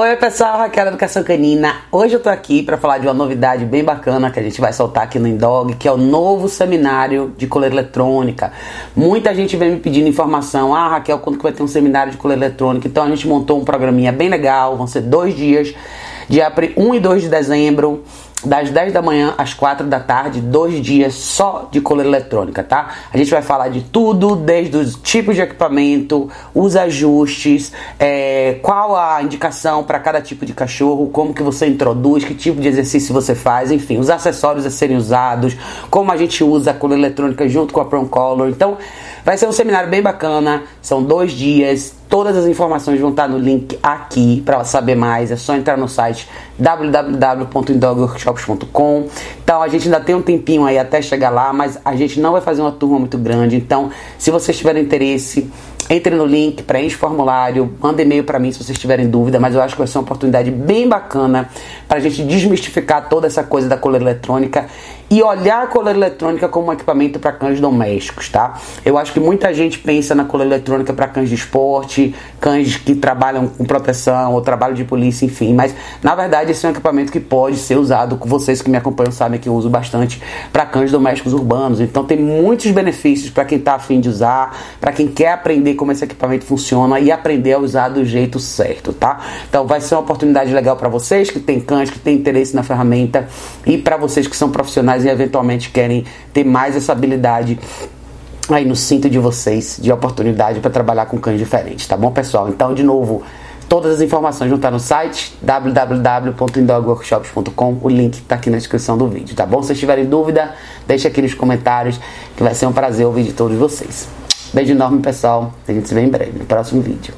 Oi pessoal, Raquel Educação Canina. Hoje eu tô aqui para falar de uma novidade bem bacana que a gente vai soltar aqui no Indog, que é o novo seminário de coleira eletrônica. Muita gente vem me pedindo informação. Ah, Raquel, quando que vai ter um seminário de coleira eletrônica? Então a gente montou um programinha bem legal, vão ser dois dias, dia 1 e 2 de dezembro das 10 da manhã às 4 da tarde, dois dias só de coleira eletrônica, tá? A gente vai falar de tudo, desde os tipos de equipamento, os ajustes, é, qual a indicação para cada tipo de cachorro, como que você introduz, que tipo de exercício você faz, enfim, os acessórios a serem usados, como a gente usa a coleira eletrônica junto com a Prom Color. Então, vai ser um seminário bem bacana, são dois dias, Todas as informações vão estar no link aqui para saber mais. É só entrar no site www.indogworkshops.com. Então a gente ainda tem um tempinho aí até chegar lá, mas a gente não vai fazer uma turma muito grande. Então, se vocês tiverem interesse, entre no link, preenche o formulário, manda e-mail para mim se vocês tiverem dúvida, mas eu acho que vai ser uma oportunidade bem bacana para a gente desmistificar toda essa coisa da coleira eletrônica e olhar a coleira eletrônica como um equipamento para cães domésticos, tá? Eu acho que muita gente pensa na coleira eletrônica para cães de esporte, cães que trabalham com proteção ou trabalho de polícia, enfim, mas na verdade esse é um equipamento que pode ser usado, vocês que me acompanham sabem que eu uso bastante para cães domésticos urbanos, então tem muitos benefícios para quem está afim de usar, para quem quer aprender como esse equipamento funciona e aprender a usar do jeito certo, tá? Então vai ser uma oportunidade legal para vocês que têm cães, que têm interesse na ferramenta e para vocês que são profissionais e eventualmente querem ter mais essa habilidade aí no cinto de vocês de oportunidade para trabalhar com cães diferentes, tá bom, pessoal? Então, de novo, todas as informações vão estar no site www.indogworkshops.com. O link está aqui na descrição do vídeo, tá bom? Se vocês tiverem dúvida, deixe aqui nos comentários que vai ser um prazer ouvir de todos vocês. Beijo enorme, pessoal. A gente se vê em breve no próximo vídeo.